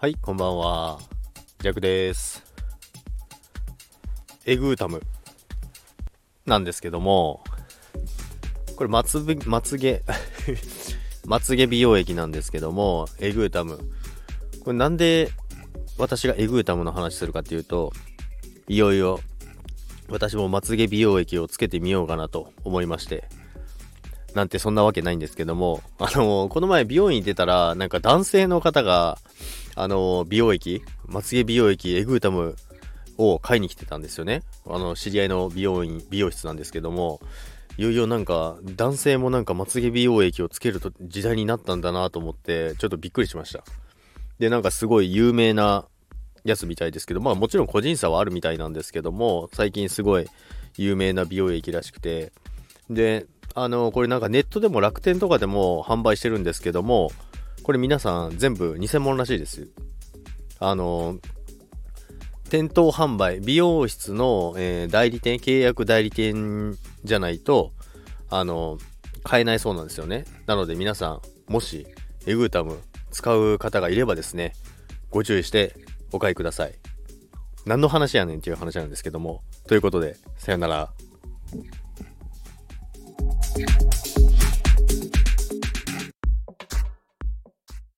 はい、こんばんは。ジャクです。エグータムなんですけども、これまつぶ、まつげ、まつげ美容液なんですけども、エグータム。これなんで私がエグータムの話するかっていうと、いよいよ私もまつげ美容液をつけてみようかなと思いまして、なんてそんなわけないんですけども、あの、この前美容院に出たら、なんか男性の方が、あの、美容液、まつげ美容液、エグータムを買いに来てたんですよね。あの、知り合いの美容院、美容室なんですけども、いよいよなんか、男性もなんかまつげ美容液をつけると時代になったんだなと思って、ちょっとびっくりしました。で、なんかすごい有名なやつみたいですけど、まあもちろん個人差はあるみたいなんですけども、最近すごい有名な美容液らしくて、で、あの、これなんかネットでも楽天とかでも販売してるんですけども、これ皆さん全部偽物らしいです。あの、店頭販売、美容室の、えー代理店、契約代理店じゃないと、あの、買えないそうなんですよね。なので皆さん、もし、エグータム使う方がいればですね、ご注意してお買いください。何の話やねんっていう話なんですけども。ということで、さよなら。